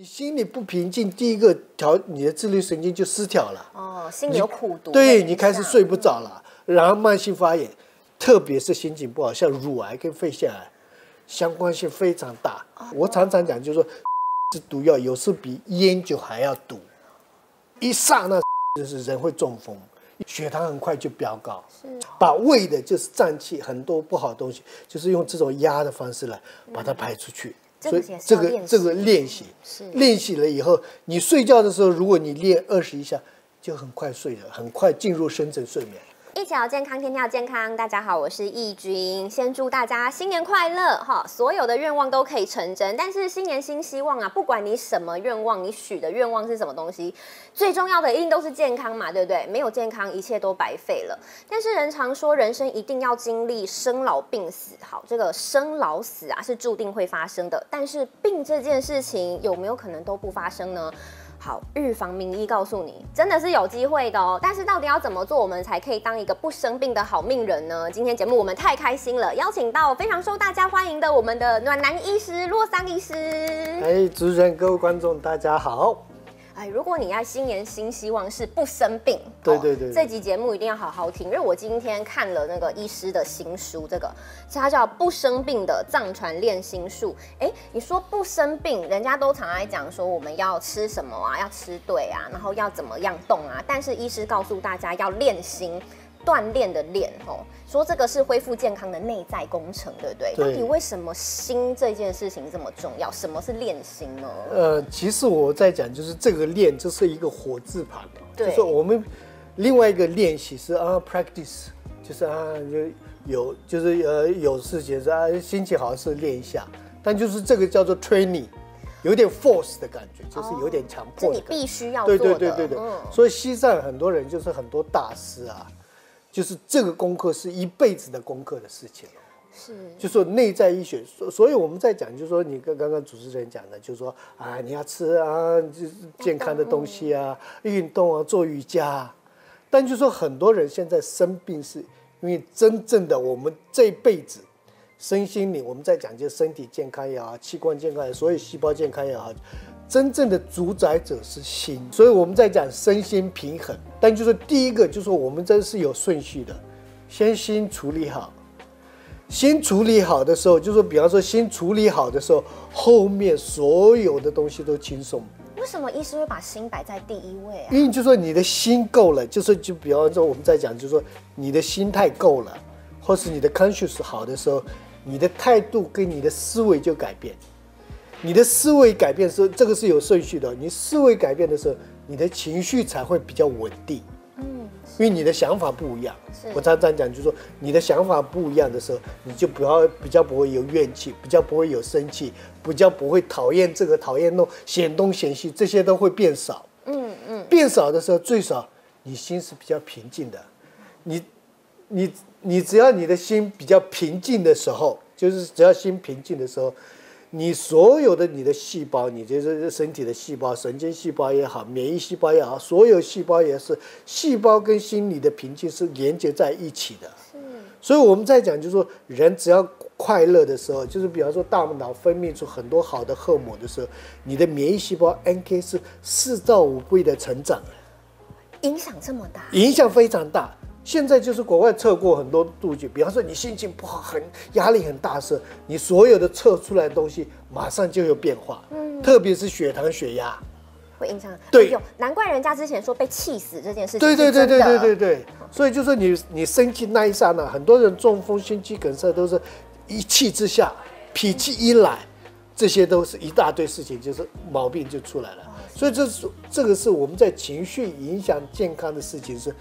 你心里不平静，第一个调你的自律神经就失调了。哦，心里有苦毒，对你开始睡不着了，然后慢性发炎，特别是心情不好，像乳癌跟肺腺癌相关性非常大。我常常讲，就是说，是毒药，有时比烟酒还要毒。一刹那，就是人会中风，血糖很快就飙高。把胃的就是脏器，很多不好的东西，就是用这种压的方式来把它排出去。所以这个这个练习，练习了以后，你睡觉的时候，如果你练二十一下，就很快睡了，很快进入深层睡眠。一起聊健康，天天要健康。大家好，我是易君。先祝大家新年快乐哈！所有的愿望都可以成真，但是新年新希望啊，不管你什么愿望，你许的愿望是什么东西，最重要的一定都是健康嘛，对不对？没有健康，一切都白费了。但是人常说，人生一定要经历生老病死，好，这个生老死啊是注定会发生的。但是病这件事情有没有可能都不发生呢？好，预防名医告诉你，真的是有机会的哦。但是到底要怎么做，我们才可以当一个不生病的好命人呢？今天节目我们太开心了，邀请到非常受大家欢迎的我们的暖男医师洛桑医师。哎，主持人、各位观众，大家好。哎，如果你要新年新希望是不生病，对对对对这集节目一定要好好听，因为我今天看了那个医师的新书，这个它叫《不生病的藏传练心术》。哎，你说不生病，人家都常爱讲说我们要吃什么啊，要吃对啊，然后要怎么样动啊，但是医师告诉大家要练心。锻炼的练哦，说这个是恢复健康的内在工程，对不对？对到底为什么心这件事情这么重要？什么是练心呢？呃，其实我在讲，就是这个练，就是一个火字旁，对就是我们另外一个练习是啊，practice，就是啊，就有就是呃有事情是啊，心情好是练一下，但就是这个叫做 training，有点 force 的感觉，就是有点强是你迫的感觉。必须要对做的。对对对对，嗯所以西藏很多人就是很多大师啊，就是这个功课是一辈子的功课的事情哦。是就说内在医学，所所以我们在讲，就是说你跟刚刚主持人讲的，就是说啊，你要吃啊，就是健康的东西啊，运动啊，做瑜伽啊。但就说很多人现在生病，是因为真正的我们这一辈子身心灵，我们在讲究身体健康也好，器官健康也好，所有细胞健康也好，真正的主宰者是心。所以我们在讲身心平衡，但就是第一个，就是说我们这是有顺序的，先心处理好。心处理好的时候，就是说，比方说心处理好的时候，后面所有的东西都轻松。为什么医师会把心摆在第一位啊？因为就说你的心够了，就是就比方说我们在讲，就是说你的心态够了，或是你的 conscious 好的时候，你的态度跟你的思维就改变。你的思维改变是这个是有顺序的，你思维改变的时候，你的情绪才会比较稳定。嗯，因为你的想法不一样。我常常讲，就是说你的想法不一样的时候，你就不要比较不会有怨气，比较不会有生气，比较不会讨厌这个讨厌那，嫌东嫌西，这些都会变少。嗯嗯，变少的时候，最少你心是比较平静的。你你你只要你的心比较平静的时候，就是只要心平静的时候，你所有的你的细胞，你就是身体的细胞，神经细胞也好，免疫细胞也好，所有细胞也是，细胞跟心理的平静是连接在一起的。所以我们在讲，就是说，人只要快乐的时候，就是比方说大脑分泌出很多好的荷尔蒙的时候，你的免疫细胞 NK 是四到五倍的成长。影响这么大，影响非常大。现在就是国外测过很多数据，比方说你心情不好、很压力很大时，你所有的测出来的东西马上就有变化，嗯，特别是血糖、血压，会影响。对。哎，难怪人家之前说被气死这件事情对对对对对对对，所以就是你你生气那一刹那，很多人中风、心肌梗塞都是一气之下，脾气一来，这些都是一大堆事情，就是毛病就出来了。所以这是这个是我们在情绪影响健康的事情，是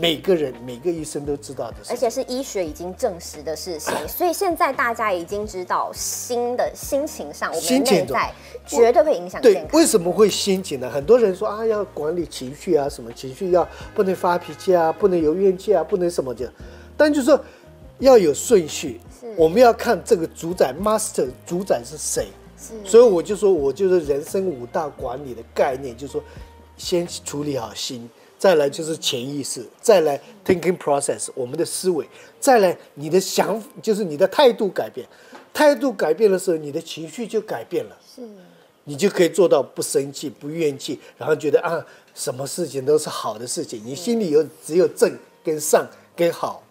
每个人每个医生都知道的事。而且是医学已经证实的事情，所以现在大家已经知道心的心情上，我们内在绝对会影响对。为什么会心情呢？很多人说啊，要管理情绪啊，什么情绪要不能发脾气啊，不能有怨气啊，不能什么的。但就是说要有顺序，我们要看这个主宰 master 主宰是谁。是所以我就说，我就是人生五大管理的概念，就是说，先处理好心，再来就是潜意识，再来 thinking process，我们的思维，再来你的想，就是你的态度改变，态度改变的时候，你的情绪就改变了。是你就可以做到不生气、不怨气，然后觉得啊，什么事情都是好的事情，你心里有只有正跟善跟好，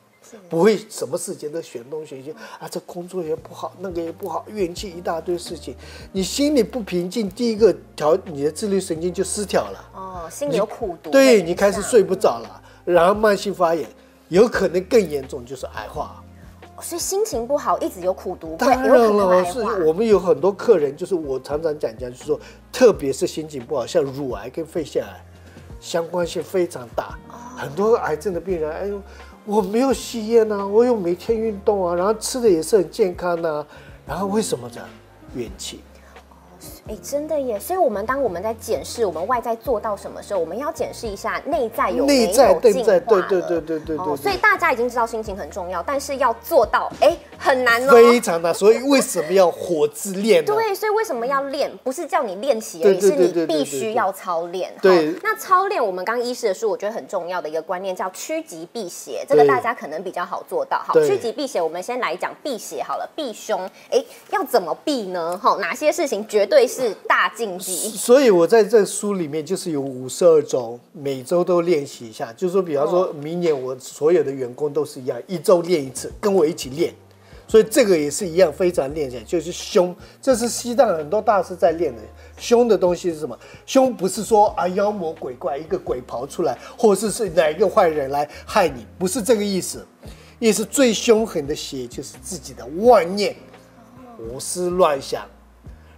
不会什么事情都选东选西啊，这工作也不好，那个也不好，怨气一大堆事情，你心里不平静，第一个调你的自律神经就失调了。哦，心里有苦毒，对你开始睡不着了，然后慢性发炎，有可能更严重就是癌化。所以心情不好，一直有苦毒，当然了，是我们有很多客人，就是我常常讲讲，就是说，特别是心情不好，像乳癌跟肺腺癌，相关性非常大。很多癌症的病人，哎呦，我没有吸烟呐，我又每天运动啊，然后吃的也是很健康啊，然后为什么这样？怨气。哎，真的耶！所以，我们当我们在检视我们外在做到什么时候，我们要检视一下内在有没有进化了。对对对对对对。所以大家已经知道心情很重要，但是要做到，哎，很难哦。非常难。所以为什么要火自练？对，所以为什么要练？不是叫你练习而已，是你必须要操练。对。那操练，我们刚医师的书，我觉得很重要的一个观念叫趋吉避邪，这个大家可能比较好做到。好，趋吉避邪，我们先来讲避邪好了。避凶，哎，要怎么避呢？哈，哪些事情绝对是大禁忌？所以，我在这书里面就是有五十二种，每周都练习一下。就是说，比方说明年我所有的员工都是一样，一周练一次，跟我一起练。所以这个也是一样，非常练起来就是凶。这是西藏很多大师在练的。凶的东西是什么？凶不是说啊妖魔鬼怪一个鬼跑出来，或者是是哪一个坏人来害你，不是这个意思。意思最凶狠的邪就是自己的妄念、胡思乱想。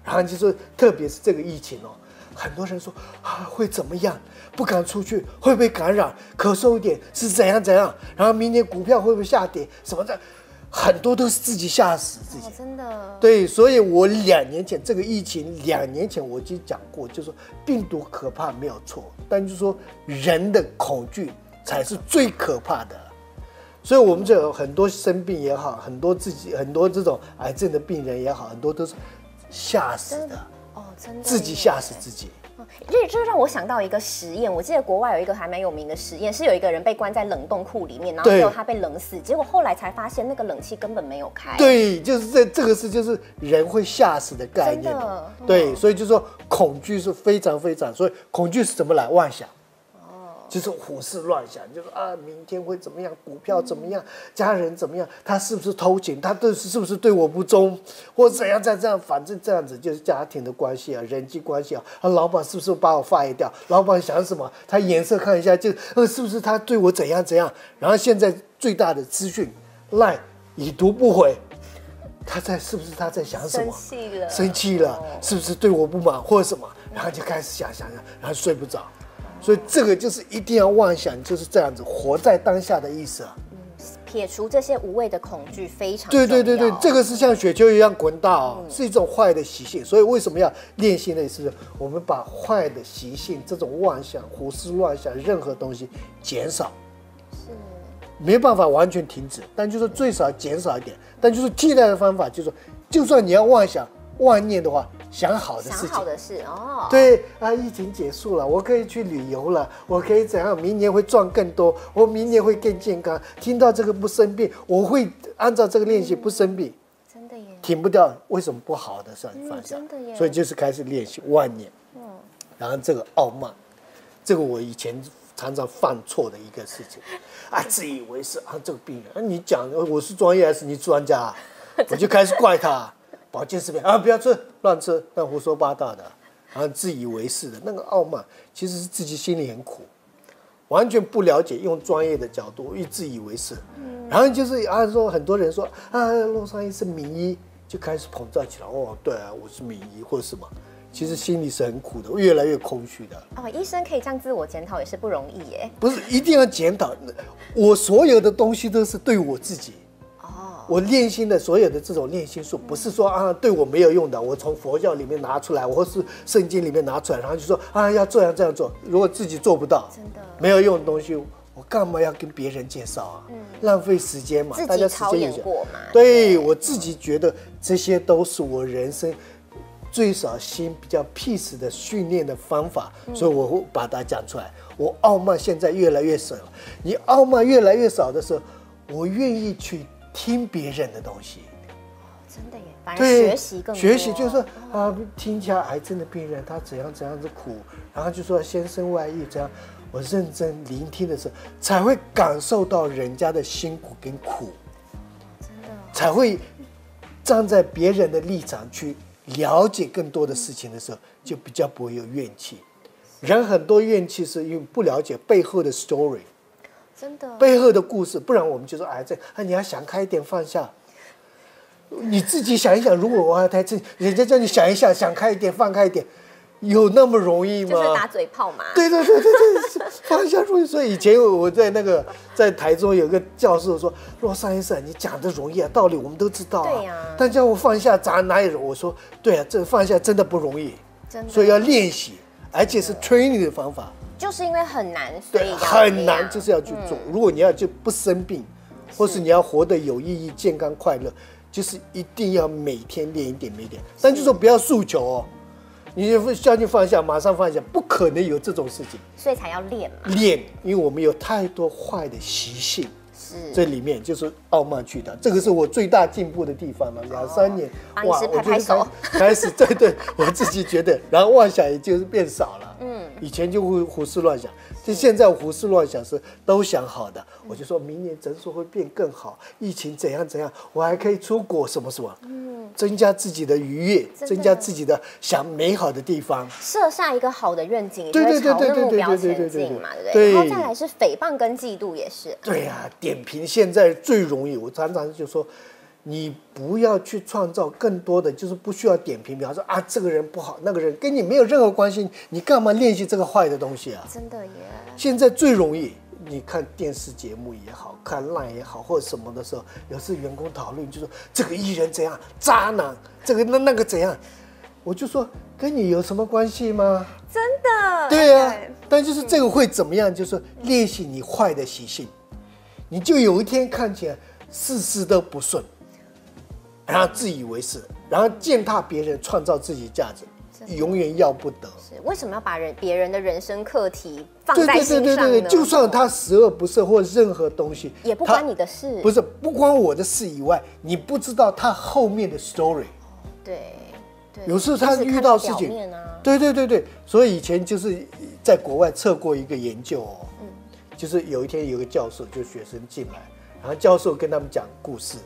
然后就说，特别是这个疫情哦，很多人说啊会怎么样，不敢出去，会不会感染，咳嗽一点是怎样怎样，然后明年股票会不会下跌什么的，很多都是自己吓死自己。真的。对，所以我两年前这个疫情，两年前我就讲过，就说病毒可怕没有错，但就是说人的恐惧才是最可怕的。所以我们这很多生病也好，很多自己很多这种癌症的病人也好，很多都是。吓死的哦，真的，自己吓死自己。这这让我想到一个实验，我记得国外有一个还蛮有名的实验，是有一个人被关在冷冻库里面，然后最后他被冷死，结果后来才发现那个冷气根本没有开。对，就是这这个是就是人会吓死的概念。对，所以就说恐惧是非常非常，所以恐惧是怎么来妄想。就是胡思乱想，就是啊，明天会怎么样？股票怎么样？家人怎么样？他是不是偷情？他对是不是对我不忠？或怎样再这样？反正这样子就是家庭的关系啊，人际关系啊。啊，老板是不是把我 fire 掉？老板想什么？他颜色看一下，就呃，是不是他对我怎样怎样？然后现在最大的资讯赖已读不回，他在是不是他在想什么？生气了，生气了，是不是对我不满或者什么？然后就开始想想想，然后睡不着。所以这个就是一定要妄想，就是这样子活在当下的意思啊。嗯，撇除这些无谓的恐惧，非常对对对对，这个是像雪球一样滚大，是一种坏的习性。所以为什么要练习呢？是我们把坏的习性，这种妄想、胡思乱想，任何东西减少。是。没办法完全停止，但就是最少减少一点。但就是替代的方法，就是说，就算你要妄想、妄念的话。想好的事情，想好的事哦。对啊，疫情结束了，我可以去旅游了，我可以怎样？明年会赚更多，我明年会更健康。听到这个不生病，我会按照这个练习不生病。真的耶，停不掉，为什么不好的算方向？真的耶，所以就是开始练习万年。嗯，然后这个傲慢，这个我以前常常犯错的一个事情 啊，自以为是啊，这个病人，你讲我是专业还是你专家？我就开始怪他。保健食品啊，不要吃，乱吃，那胡说八道的，然后自以为是的那个傲慢，其实是自己心里很苦，完全不了解，用专业的角度一自以为是，然后就是啊说很多人说啊，陆上医是名医，就开始膨胀起来，哦，对啊，我是名医或者什么，其实心里是很苦的，越来越空虚的。哦，医生可以这样自我检讨也是不容易耶。不是一定要检讨，我所有的东西都是对我自己。我练心的所有的这种练心术，不是说啊对我没有用的，我从佛教里面拿出来，或是圣经里面拿出来，然后就说啊要这样这样做。如果自己做不到，真的没有用的东西，我干嘛要跟别人介绍啊？嗯，浪费时间嘛。大家操练过嘛？对我自己觉得这些都是我人生最少心比较 peace 的训练的方法，所以我会把它讲出来。我傲慢现在越来越少，你傲慢越来越少的时候，我愿意去。听别人的东西，真的耶。反而对，学习更学习就是说啊，听一下癌症的病人他怎样怎样的苦，然后就说先生外遇这样，我认真聆听的时候，才会感受到人家的辛苦跟苦，真的才会站在别人的立场去了解更多的事情的时候，就比较不会有怨气。人很多怨气是因为不了解背后的 story，真的背后的故事，不然我们就说癌症啊，你要想开一点，放下。你自己想一想，如果我要太这，人家叫你想一想，想开一点，放开一点，有那么容易吗？就是打嘴炮嘛。对对对对对，放下容易。所以以前我在那个在台中有个教授说：“洛桑医生，你讲的容易啊，道理我们都知道啊。对呀但叫我放下，咋哪有？我说对啊，这放下真的不容易，真的所以要练习，而且是 training 的方法。就是因为很难，所以很难就是要去做。如果你要就不生病，或是你要活得有意义、健康、快乐，就是一定要每天练一点、每点。但就说不要诉求哦，你就下去放下，马上放下，不可能有这种事情。所以才要练嘛。练，因为我们有太多坏的习性，是这里面就是傲慢去的，这个是我最大进步的地方嘛。两三年，帮医师我觉得拍拍手开开始，对对，我自己觉得，然后妄想也就是变少了。嗯，以前就会胡思乱想，就现在胡思乱想是都想好的。我就说明年诊所会变更好，疫情怎样怎样，我还可以出国什么什么，嗯，增加自己的愉悦，增加自己的想美好的地方。设下一个好的愿景，对对对对对对对对对对不对？对然后再来是诽谤跟嫉妒也是。对呀、点评现在最容易，我常常就说，你不要去创造更多的，就是不需要点评，比方说啊，这个人不好，那个人跟你没有任何关系，你干嘛练习这个坏的东西啊？真的耶，现在最容易，你看电视节目也好看烂也好，或者什么的时候，有时员工讨论就说这个艺人怎样，渣男，这个那那个怎样，我就说跟你有什么关系吗？真的。对呀、但就是这个会怎么样？就是练习你坏的习性，你就有一天看起来事事都不顺，然后自以为是，然后践踏别人，创造自己价值，永远要不得。是为什么要把人别人的人生课题放对对在心上呢？对对对对，就算他十恶不赦或任何东西，也不关你的事。不是不关我的事以外，你不知道他后面的 story。对对，有时候他遇到事情对对对对，所以以前就是在国外测过一个研究哦，嗯就是有一天有个教授就学生进来，然后教授跟他们讲故事，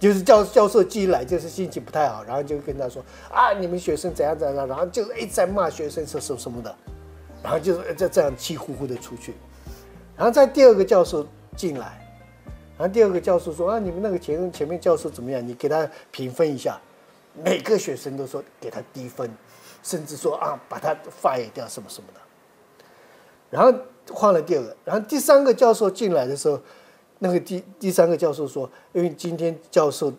就是教教授进来就是心情不太好，然后就跟他说啊你们学生怎样怎样，然后就一直在骂学生什什什么的，然后就是这这样气呼呼的出去，然后在第二个教授进来，然后第二个教授说啊你们那个前前面教授怎么样，你给他评分一下。每个学生都说给他低分，甚至说啊把他 fire 掉什么什么的。然后换了第二个，然后第三个教授进来的时候，那个第第三个教授说，因为今天教授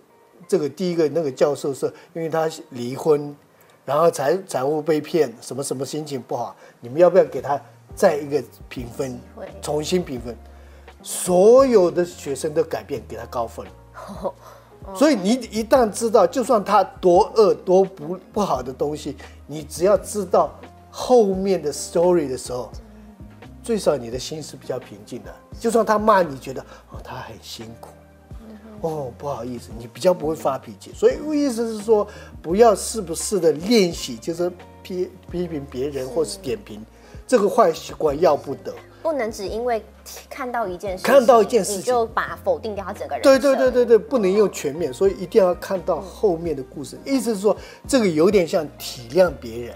这个第一个那个教授是因为他离婚，然后财财务被骗，什么什么心情不好，你们要不要给他再一个评分会，重新评分？所有的学生都改变，给他高分。所以你一旦知道，就算他多恶多不不好的东西，你只要知道后面的 story 的时候，最少你的心是比较平静的。就算他骂你，觉得哦他很辛苦，哦不好意思，你比较不会发脾气。所以意思是说，不要是不是的练习，就是批批评别人或是点评，这个坏习惯要不得。不能只因为看到一件事，看到一件事情你就把否定掉他整个人对。对对对对，不能用全面，所以一定要看到后面的故事。意思是说，这个有点像体谅别人，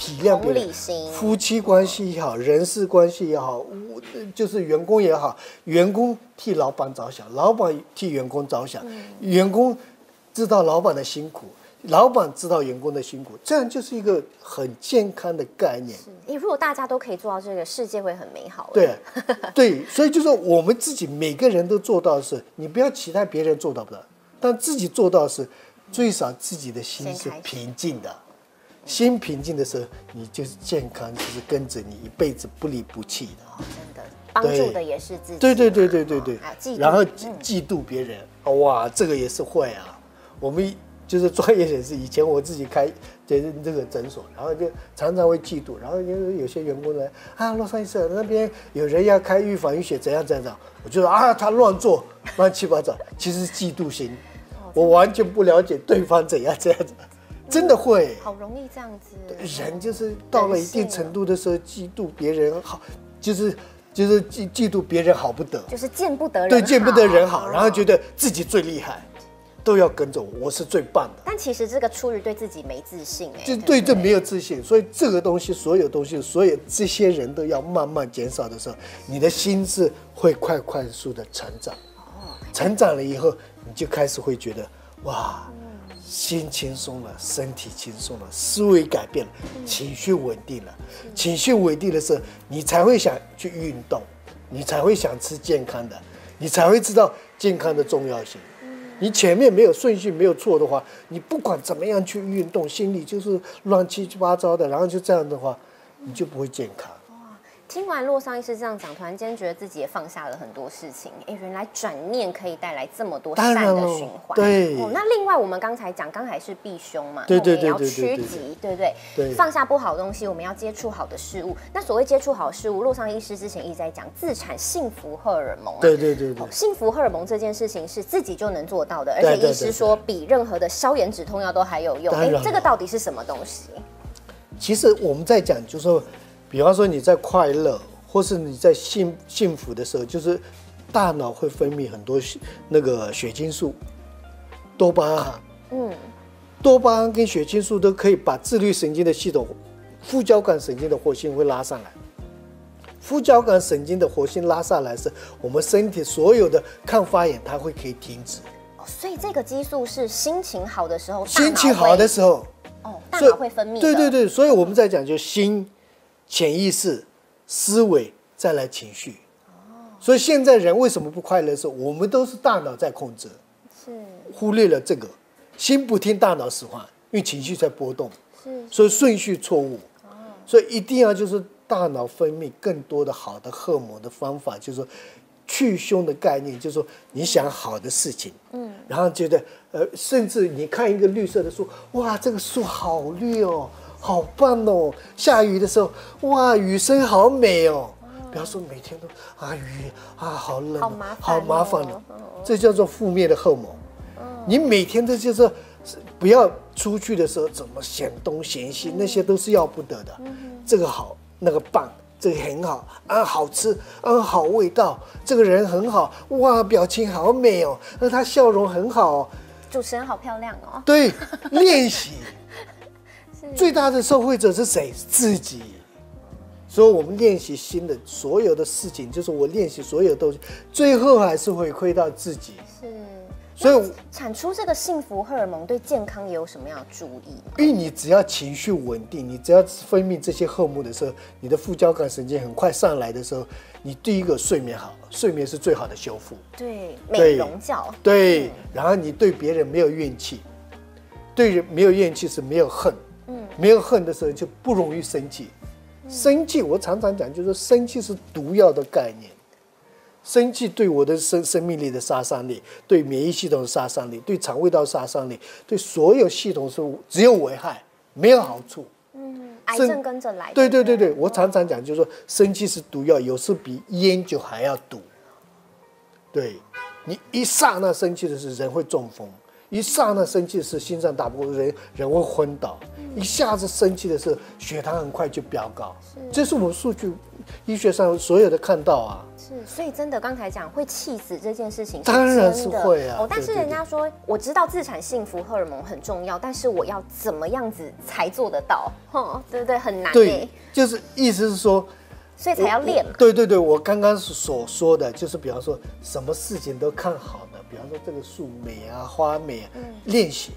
体谅别同人，夫妻关系也好，人事关系也好，我就是员工也好，员工替老板着想，老板替员工着想，员工知道老板的辛苦，老板知道员工的辛苦，这样就是一个很健康的概念。你如果大家都可以做到这个，世界会很美好。对，对，所以就是我们自己每个人都做到的是，你不要期待别人做到不到，但自己做到的是，最少自己的心是平静的，心平静的时候，你就是健康，就是跟着你一辈子不离不弃的。真的帮助的也是自己。对对对对对对啊嫉妒，然后嗯嫉嫉妒别人，哇，这个也是会啊。我们就是专业人士，以前我自己开这这个诊所，然后就常常会嫉妒，然后因为有些员工来啊，洛杉矶那边有人要开预防淤血，怎样怎样怎样，我就说啊，他乱做，乱七八糟，其实是嫉妒心。我完全不了解对方怎样这样子，真的会。好容易这样子。人就是到了一定程度的时候，嫉妒别人好，就是就是嫉嫉妒别人好不得，就是见不得人对见不得人好，哦然后觉得自己最厉害，都要跟着我，我是最棒的。但其实这个出于对自己没自信，哎，就不对这没有自信，所以这个东西，所有东西，所有这些人都要慢慢减少的时候，你的心智会快快速的成长。成长了以后，你就开始会觉得，哇，心轻松了，身体轻松了，思维改变了，情绪稳定了。情绪稳定的时候，你才会想去运动，你才会想吃健康的，你才会知道健康的重要性。你前面没有顺序没有错的话，你不管怎么样去运动，心里就是乱七八糟的，然后就这样的话，你就不会健康。听完洛桑医师这样讲，突然间觉得自己也放下了很多事情。哎，原来转念可以带来这么多善的循环。对哦，那另外我们刚才讲，刚才是避凶嘛，对对那我们也要对对对对趋吉，对不对？对放下不好的东西，我们要接触好的事物。那所谓接触好的事物，洛桑医师之前一直在讲自产幸福荷尔蒙啊。对对对对哦，幸福荷尔蒙这件事情是自己就能做到的，而对对对且医师说比任何的消炎止痛药都还有用。哎这个到底是什么东西？其实我们在讲，就是说，比方说你在快乐，或是你在幸幸福的时候，就是大脑会分泌很多那个血清素、多巴胺。嗯，多巴胺跟血清素都可以把自律神经的系统、副交感神经的活性会拉上来。副交感神经的活性拉上来是，我们身体所有的抗发炎，它会可以停止。哦所以这个激素是心情好的时候，心情好的时候，哦，大脑会分泌。对对对，所以我们在讲就心、潜意识、思维，再来情绪。所以现在人为什么不快乐？的时候，我们都是大脑在控制，是。忽略了这个，心不听大脑使唤，因为情绪在波动，是。所以顺序错误。所以一定要就是大脑分泌更多的好的荷尔蒙的方法，就是说去凶的概念，就是说你想好的事情，嗯，然后觉得呃，甚至你看一个绿色的树，哇，这个树好绿哦，好棒哦，下雨的时候，哇，雨声好美哦。不要说每天都啊雨啊好冷、哦，好麻烦好麻烦哦哦，这叫做负面的荷尔蒙。你每天都就是不要出去的时候怎么嫌东嫌西，那些都是要不得的。这个好，那个棒，这个很好啊，好吃啊，好味道，这个人很好，哇，表情好美哦，那他笑容很好、哦，主持人好漂亮哦。对，练习。最大的受惠者是谁？自己。所以，我们练习新的所有的事情，就是我练习所有东西，最后还是回馈到自己。是，所以，产出这个幸福荷尔蒙对健康也有什么样的注意？因为你只要情绪稳定，你只要分泌这些荷尔蒙的时候，你的副交感神经很快上来的时候，你第一个睡眠好，睡眠是最好的修复。对，美容觉。对，然后你对别人没有怨气，对人没有怨气是没有恨，嗯，没有恨的时候就不容易生气。生气，我常常讲，就是生气是毒药的概念。生气对我的生生命力的杀伤力，对免疫系统的杀伤力，对肠胃道杀伤力，对所有系统是只有危害，没有好处。嗯，癌症跟着来。对对对对，我常常讲，就是说生气是毒药，有时比烟酒还要毒。对，你一刹那生气的时候人会中风，一刹那生气的是心脏打不过，人人会昏倒，一下子生气的是血糖很快就飙高。这是我们数据医学上所有的看到啊。是，所以真的刚才讲会气死这件事情，当然是会啊哦，但是人家说，我知道自产幸福荷尔蒙很重要，但是我要怎么样子才做得到？哼，对不对？很难对哎，，就是意思是说，所以才要练嘛。对对对，我刚刚所说的就是，比方说什么事情都看好的，比方说这个树美啊，花美啊，练习，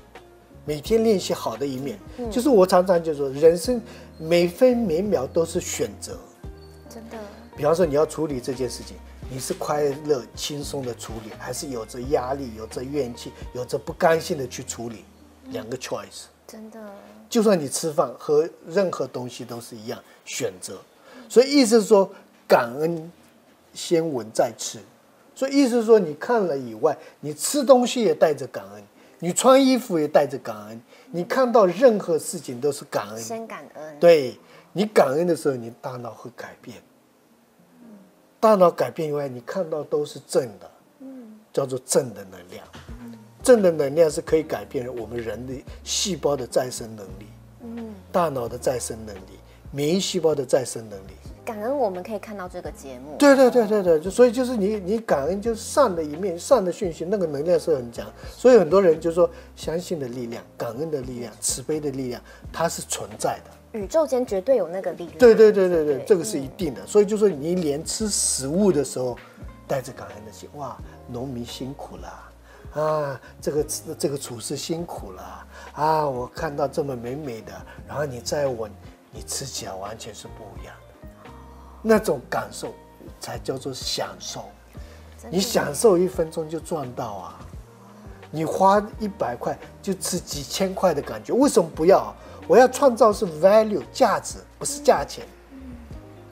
每天练习好的一面。就是我常常就说，人生每分每秒都是选择。真的，比方说你要处理这件事情，你是快乐轻松的处理，还是有着压力、有着怨气、有着不甘心的去处理？两个 choice。真的，就算你吃饭和任何东西都是一样选择，所以意思是说感恩先闻再吃，所以意思是说你看了以外，你吃东西也带着感恩，你穿衣服也带着感恩，你看到任何事情都是感恩。先感恩。对你感恩的时候，你大脑会改变，大脑改变以外，你看到都是正的，叫做正的能量。正的能量是可以改变我们人的细胞的再生能力，嗯，大脑的再生能力，免疫细胞的再生能力。感恩我们可以看到这个节目。对对对对对，就所以就是你你感恩就是善的一面，善的讯息，那个能量是很强。所以很多人就说，相信的力量、感恩的力量、慈悲的力量，它是存在的。宇宙间绝对有那个力量。对对对对对，这个是一定的。所以就说你连吃食物的时候，带着感恩的心，哇，农民辛苦了啊，这个这个厨师辛苦了啊，我看到这么美美的，然后你再闻，你吃起来完全是不一样。那种感受才叫做享受，你享受一分钟就赚到啊！你花一百块就吃几千块的感觉，为什么不要？我要创造是 value 价值，不是价钱。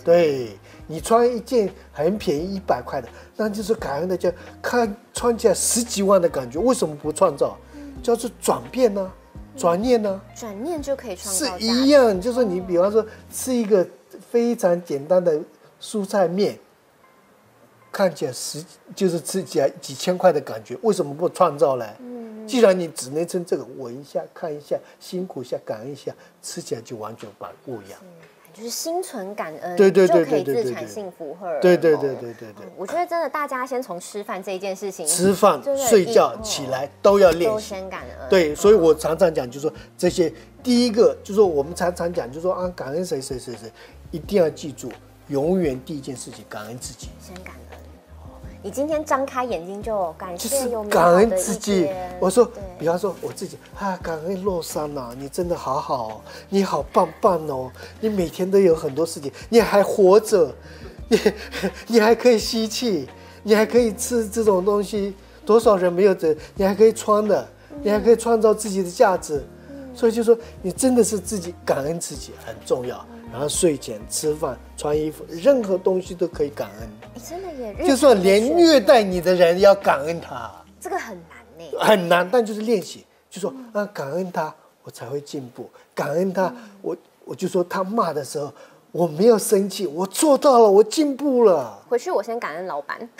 对你穿一件很便宜一百块的，那就是感恩的叫看穿起来十几万的感觉，为什么不创造？叫做转变呢，转念呢？转念就可以创造。是一样，就是你比方说吃一个。非常简单的蔬菜面，看起来十就是吃起来几千块的感觉，为什么不创造呢？嗯，既然你只能称这个，闻一下、看一下、辛苦一下、感恩一下，吃起来就完全不一样。就是心存感恩，对对对，就可以自产幸福荷尔蒙。对对对对对对。我觉得真的，大家先从吃饭这一件事情，吃饭、睡觉、起来都要练习。先感恩。对，所以我常常讲，就是说这些，第一个就是说我们常常讲，就是说啊，感恩谁谁谁谁。一定要记住，永远第一件事情感恩自己。先感恩。你今天张开眼睛就感谢有感恩自己。我说，比方说我自己啊，感恩洛桑呐，你真的好好，你好棒棒哦，你每天都有很多事情，你还活着，你你还可以吸气，你还可以吃这种东西，多少人没有这，你还可以穿的，你还可以创造自己的价值。所以就说，你真的是自己感恩自己很重要。然后睡前吃饭、穿衣服，任何东西都可以感恩。真的也，就算连虐待你的人要感恩他，这个很难呢。很难，但就是练习，就说啊，感恩他，我才会进步。感恩他，我我就说他骂的时候。我没有生气，我做到了，我进步了。回去我先感恩老板。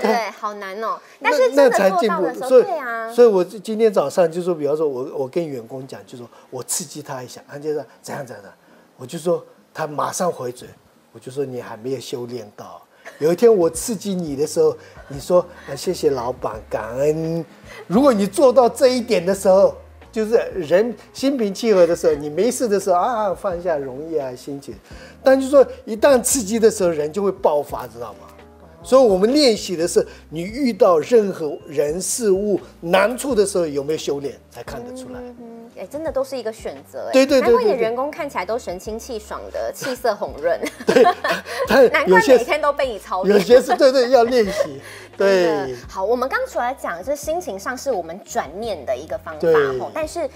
对，好难哦。但是真的做到的时候，对啊。所以，我今天早上就说，比方说，我我跟员工讲，就说我刺激他一下，他就说怎样怎样的，我就说他马上回嘴，我就说你还没有修炼到。有一天我刺激你的时候，你说啊谢谢老板，感恩。如果你做到这一点的时候。就是人心平气和的时候，你没事的时候啊，放下容易啊，心情。但就说一旦刺激的时候，人就会爆发，知道吗？所以我们练习的是，你遇到任何人事物难处的时候，有没有修炼，才看得出来。哎，真的都是一个选择。对对对，难怪你的员工看起来都神清气爽的，气色红润。对，难怪每天都被你操练。有些是对对要练习。对，好，我们刚除了讲，这心情上是我们转念的一个方法吼，但是。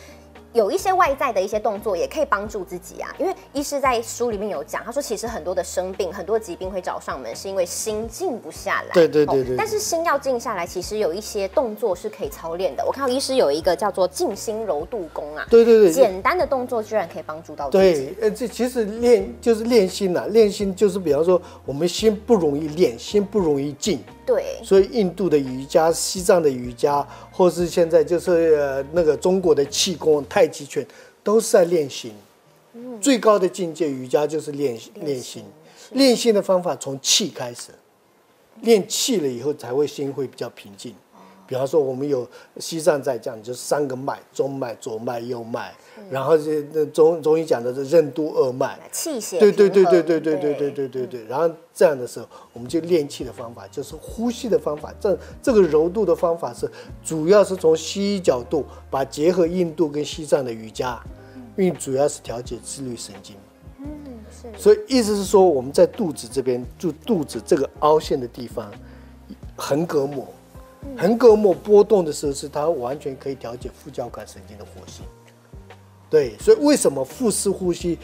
有一些外在的一些动作也可以帮助自己啊，因为医师在书里面有讲，他说其实很多的生病、很多疾病会找上门，是因为心静不下来。对对对对。但是心要静下来，其实有一些动作是可以操练的。我看到医师有一个叫做静心柔度功啊。对对对。简单的动作居然可以帮助到自己。对，呃，这其实练就是练心呐，练心就是比方说我们心不容易练，心不容易静。对，所以印度的瑜伽、西藏的瑜伽，或是现在就是那个中国的气功、太极拳，都是在练心。最高的境界瑜伽就是练练心。练心的方法从气开始，练气了以后才会心会比较平静。比方说，我们有西藏在讲，就是三个脉：中脉、左脉、右脉。然后这那中中医讲的是任督二脉，气血对对对对对对对对对对对。然后这样的时候，我们就练气的方法就是呼吸的方法。这这个柔度的方法是主要是从西医角度，把结合印度跟西藏的瑜伽，因为主要是调节自律神经。嗯，是。所以意思是说，我们在肚子这边，就肚子这个凹陷的地方，横膈膜。横膈膜波动的时候，是它完全可以调节副交感神经的活性。对，所以为什么腹式呼吸、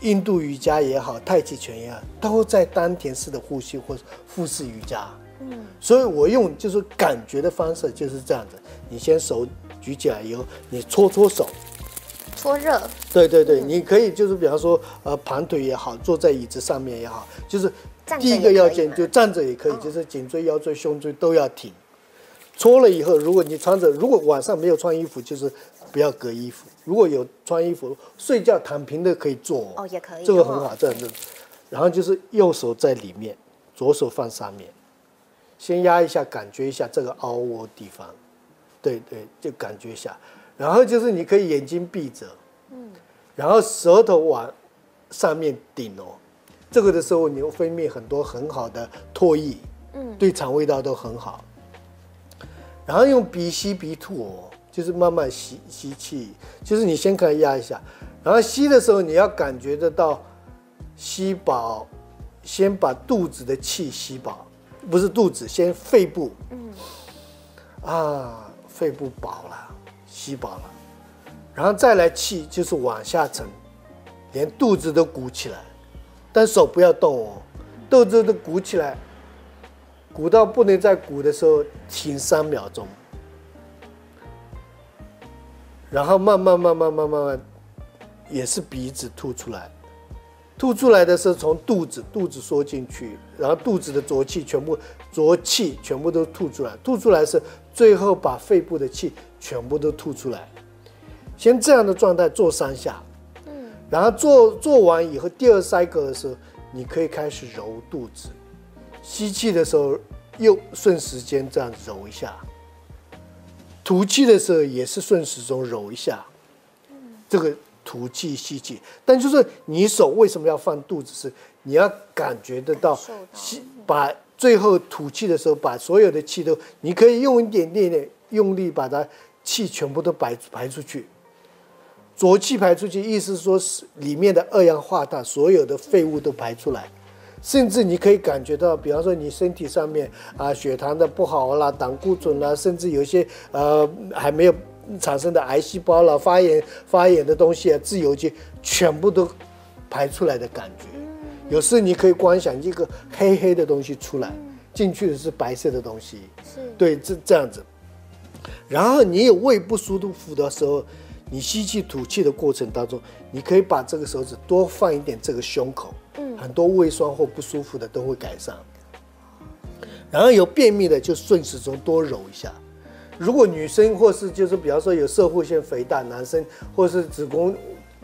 印度瑜伽也好，太极拳也好，都在丹田式的呼吸或腹式瑜伽。嗯，所以我用就是感觉的方式就是这样子。你先手举起来以后，你搓搓手，搓热。对对对，你可以就是比方说呃盘腿也好，坐在椅子上面也好，就是第一个要件就站着也可以，就是颈椎、腰椎、胸椎都要挺。搓了以后，如果你穿着，如果晚上没有穿衣服，就是不要隔衣服；如果有穿衣服，睡觉躺平的可以做哦，也可以，这个很好，这样子。然后就是右手在里面，左手放上面，先压一下，感觉一下这个凹窝地方，对对，就感觉一下。然后就是你可以眼睛闭着，嗯，然后舌头往上面顶哦，这个的时候你会分泌很多很好的唾液，嗯，对肠胃道都很好。然后用鼻吸鼻吐哦，就是慢慢吸吸气，就是你先可以压一下，然后吸的时候你要感觉得到吸饱，先把肚子的气吸饱，不是肚子，先肺部，嗯，啊，肺部饱了，吸饱了，然后再来气就是往下沉，连肚子都鼓起来，但手不要动哦，肚子都鼓起来。鼓到不能再鼓的时候，停三秒钟，然后慢慢慢慢慢慢慢，也是鼻子吐出来，吐出来的时候从肚子肚子缩进去，然后肚子的浊气全部浊气全部都吐出来，吐出来是最后把肺部的气全部都吐出来，先这样的状态做三下，嗯，然后做做完以后，第二 cycle 的时候，你可以开始揉肚子。吸气的时候，又顺时间这样揉一下；吐气的时候也是顺时钟揉一下。这个吐气吸气，但就是你手为什么要放肚子？是你要感觉得到吸，把最后吐气的时候，把所有的气都，你可以用一点点点用力，把它气全部都排排出去。浊气排出去，意思说是里面的二氧化碳，所有的废物都排出来。甚至你可以感觉到，比方说你身体上面啊血糖的不好啦、胆固醇啦，甚至有些呃还没有产生的癌细胞啦、发炎发炎的东西啊、自由基，全部都排出来的感觉。有时你可以观想一个黑黑的东西出来，进去的是白色的东西。是。对，这这样子。然后你有胃不舒服的时候，你吸气吐气的过程当中，你可以把这个手指多放一点这个胸口。嗯很多胃酸或不舒服的都会改善，然后有便秘的就顺时钟多揉一下。如果女生或是就是比方说有射会腺肥大，男生或是子宫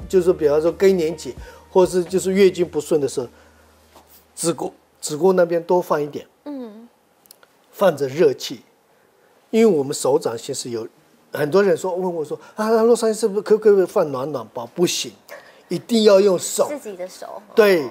就是比方说更年期，或是就是月经不顺的时候，子宫子宫那边多放一点，嗯，放着热气，因为我们手掌心是有很多人说问我说啊，洛杉矶是不是可不可以放暖暖包？不行，一定要用手。自己的手。对。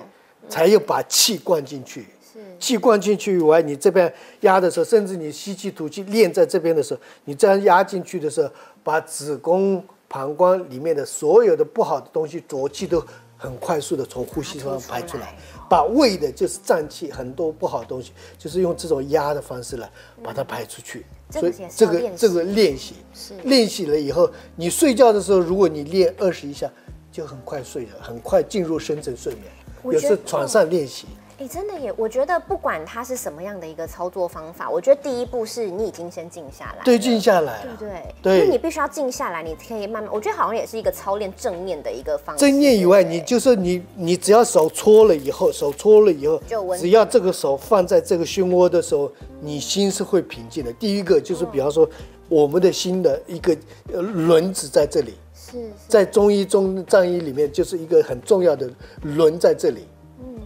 才有把气灌进去，是。气灌进去以外，你这边压的时候，甚至你吸气吐气练在这边的时候，你这样压进去的时候，把子宫、膀胱里面的所有的不好的东西、浊气都很快速的从呼吸上排出来，把胃的就是胀气很多不好的东西，就是用这种压的方式来把它排出去。所以这个这个练习是练习了以后，你睡觉的时候，如果你练二十一下，就很快睡了，很快进入深层睡眠。也是床上练习。哎，真的耶！我觉得不管它是什么样的一个操作方法，我觉得第一步是你已经先静下来。对，静下来。对对对。因为你必须要静下来，你可以慢慢。我觉得好像也是一个操练正念的一个方法。正念以外，你就是你，你只要手搓了以后，手搓了以后，只要这个手放在这个胸窝的时候，你心是会平静的。第一个就是，比方说，我们的心的一个呃轮子在这里。是在中医中藏医里面，就是一个很重要的轮在这里，嗯，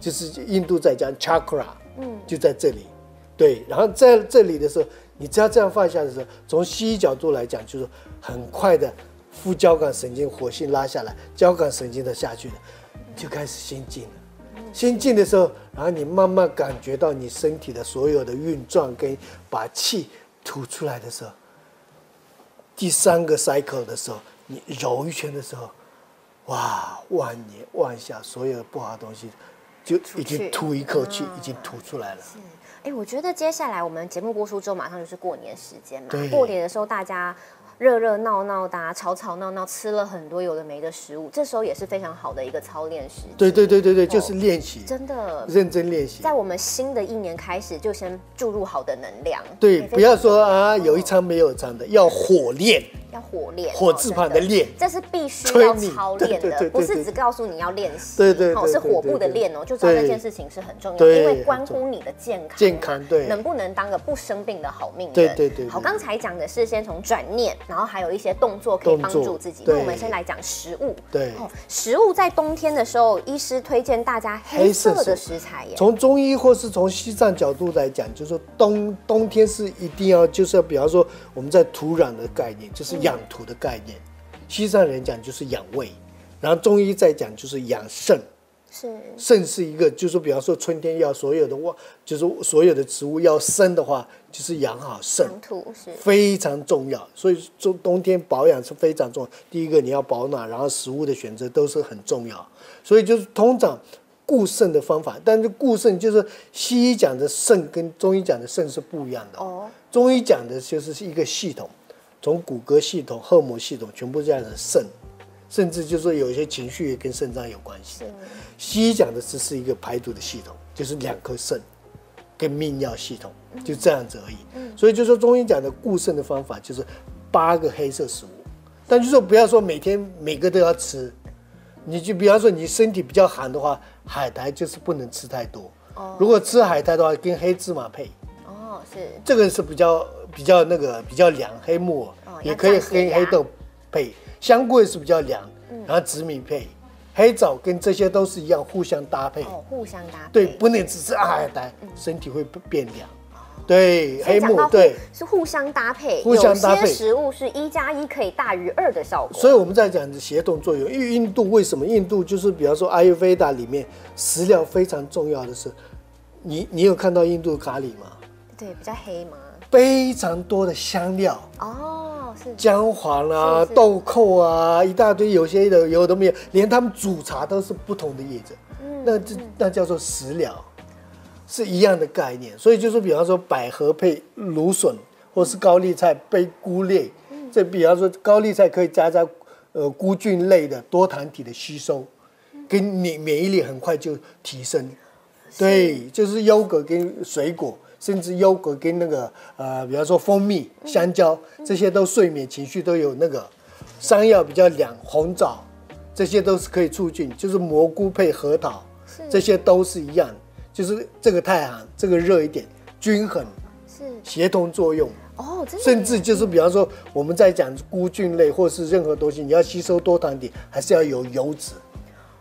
就是印度在讲 chakra，嗯，就在这里，对。然后在这里的时候，你只要这样放下的时候，从西医角度来讲，就是很快的副交感神经活性拉下来，交感神经的下去了，就开始心静了。心静的时候，然后你慢慢感觉到你身体的所有的运转跟把气吐出来的时候，第三个 cycle 的时候。你揉一圈的时候，哇，万年万下，所有的不好的东西就已经吐一口气，已经吐出来了。是，哎，我觉得接下来我们节目播出之后，马上就是过年时间嘛。过年的时候，大家。热热闹闹的，吵吵闹闹，吃了很多有的没的食物，这时候也是非常好的一个操练时。对对对对对，就是练习，真的认真练习。在我们新的一年开始，就先注入好的能量。对，不要说啊，有一餐没有一餐的，要火练。要火练，火字旁的练，这是必须要操练的，不是只告诉你要练习，对对是火部的练哦，就知道这件事情是很重要，因为关乎你的健康啊，健康对能不能当个不生病的好命人？对对对对好，刚才讲的是先从转念，然后还有一些动作可以帮助自己。那我们先来讲食物，对哦，食物在冬天的时候，医师推荐大家黑色的食材耶。从中医或是从西藏角度来讲，就是说冬冬天是一定要，就是要比方说我们在土壤的概念，就是养土的概念。西藏人讲就是养胃，然后中医再讲就是养肾。是肾是一个，就是比方说春天要所有的哇，就是所有的植物要生的话，就是养好肾。土是非常重要，所以冬冬天保养是非常重要。第一个你要保暖，然后食物的选择都是很重要。所以就是通常固肾的方法，但是固肾就是西医讲的肾跟中医讲的肾是不一样的。哦，中医讲的就是一个系统，从骨骼系统、荷尔蒙系统全部这样的肾，甚至就是说有一些情绪也跟肾脏有关系。西医讲的只是一个排毒的系统，就是两颗肾跟泌尿系统，就这样子而已。所以就说中医讲的固肾的方法就是八个黑色食物，但就说不要说每天每个都要吃，你就比方说你身体比较寒的话，海苔就是不能吃太多。如果吃海苔的话，跟黑芝麻配，哦是这个是比较比较那个比较凉，黑木耳、哦也可以跟黑豆配，香桂是比较凉，嗯然后紫米配，黑枣跟这些都是一样互相搭配。哦互相搭配。对，不能只吃海苔，身体会变凉。对，黑木对，是互相搭配，互相搭配食物是一加一可以大于二的效果。所以我们在讲的协同作用。因为印度为什么？印度就是比方说阿育吠达里面食疗非常重要的是，你你有看到印度咖喱吗？对比较黑嘛。非常多的香料，哦，是。姜黄啊、豆蔻啊，一大堆，有些的有的没有，连他们煮茶都是不同的叶子，嗯那这那叫做食疗，是一样的概念。所以就是比方说百合配芦笋，或是高丽菜配菇类，嗯。这比方说高丽菜可以加在呃菇菌类的多糖体的吸收，跟免免疫力很快就提升。对，就是优格跟水果，甚至优格跟那个呃，比方说蜂蜜、香蕉，这些都睡眠情绪都有那个。山药比较凉，红枣，这些都是可以促进。就是蘑菇配核桃，这些都是一样，就是这个太寒，这个热一点，均衡是协同作用。哦，甚至就是比方说我们在讲菇菌类或是任何东西，你要吸收多糖体，还是要有油脂，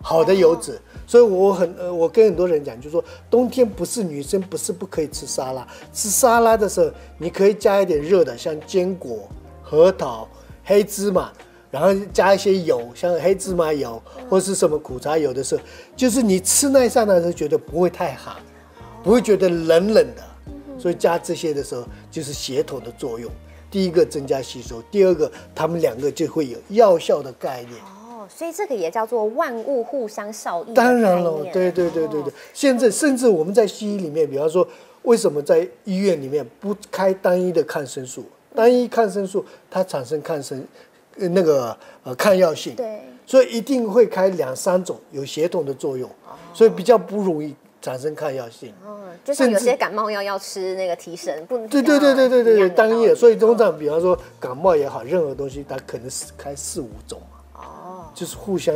好的油脂。所以我很呃，我跟很多人讲，就说冬天不是女生不是不可以吃沙拉，吃沙拉的时候你可以加一点热的，像坚果、核桃、黑芝麻。然后加一些油，像黑芝麻油或是什么苦茶油的时候，就是你吃那一刹那的时候觉得不会太寒，不会觉得冷冷的。所以加这些的时候，就是协同的作用。第一个增加吸收，第二个它们两个就会有药效的概念。哦，所以这个也叫做万物互相效益。当然了，对对对对哦对。现在甚至我们在西医里面，比方说，为什么在医院里面不开单一的抗生素？单一抗生素它产生抗生呃那个呃抗药性，对所以一定会开两三种有协同的作用，所以比较不容易产生抗药性。哦，就像有些感冒药要吃那个提神，不对对对对对对对，单一的，所以通常比方说感冒也好，任何东西它可能是开四五种。就是互相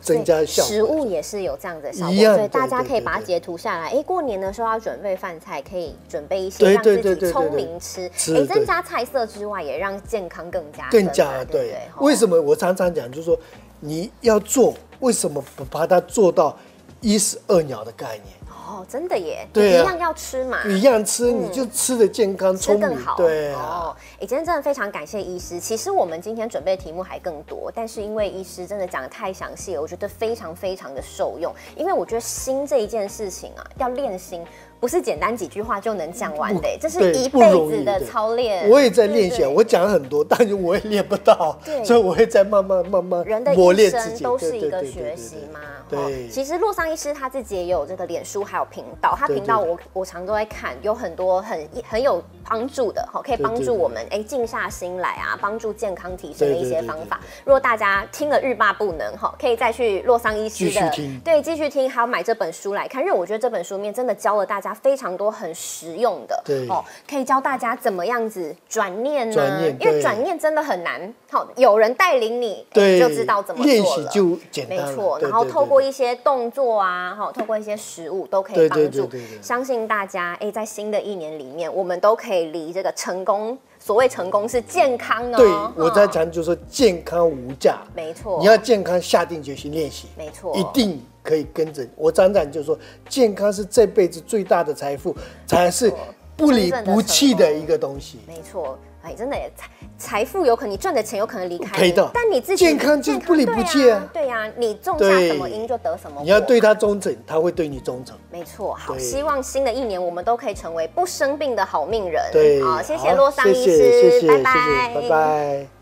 增加效食。物也是有这样的效果，所以大家可以把它截图下来。哎，过年的时候要准备饭菜，可以准备一些对让自己聪明吃，吃哎，增加菜色之外，也让健康更加更加对。为什么我常常讲，就是说你要做，为什么不把它做到一石二鸟的概念？哦，真的耶，对啊一样要吃嘛，一样吃，你就吃的健康、吃更好。，对啊。哦，哎，今天真的非常感谢医师。其实我们今天准备的题目还更多，但是因为医师真的讲的太详细了，我觉得非常非常的受用。因为我觉得心这一件事情啊，要练心。不是简单几句话就能讲完的，这是一辈子的操练。我也在练习我讲了很多，但是我也练不到对，所以我会在慢慢慢慢人的一磨练自己。生都是一个学习嘛。对哦其实洛桑医师他自己也有这个脸书还有频道，他频道对我我常都在看，有很多很很有帮助的，好，可以帮助我们哎静下心来啊，帮助健康提升的一些方法。如果大家听了欲罢不能哈，可以再去洛桑医师的继续听对继续听，还有买这本书来看，因为我觉得这本书里面真的教了大家家非常多很实用的，对哦，可以教大家怎么样子转念呢？转念因为转念真的很难，好，有人带领你，就知道怎么练做了。习就简单。没错，然后透过一些动作啊，哈，透过一些食物都可以帮助对对对对。相信大家，哎，在新的一年里面，我们都可以离这个成功，所谓成功是健康哦。对，我在，讲就是说健康无价，没错，你要健康，下定决心练习，没错，一定可以跟着。我常常就说，健康是这辈子最大的财富，才是不离不弃的一个东西。没错。哎，真的耶，财财富有可能你赚的钱有可能离开但你自己健康就是不离不弃啊对呀、你种下什么因就得什么果。你要对他忠诚，他会对你忠诚。没错，好，希望新的一年我们都可以成为不生病的好命人。对，好，谢谢好洛桑医谢谢师，拜拜，拜拜。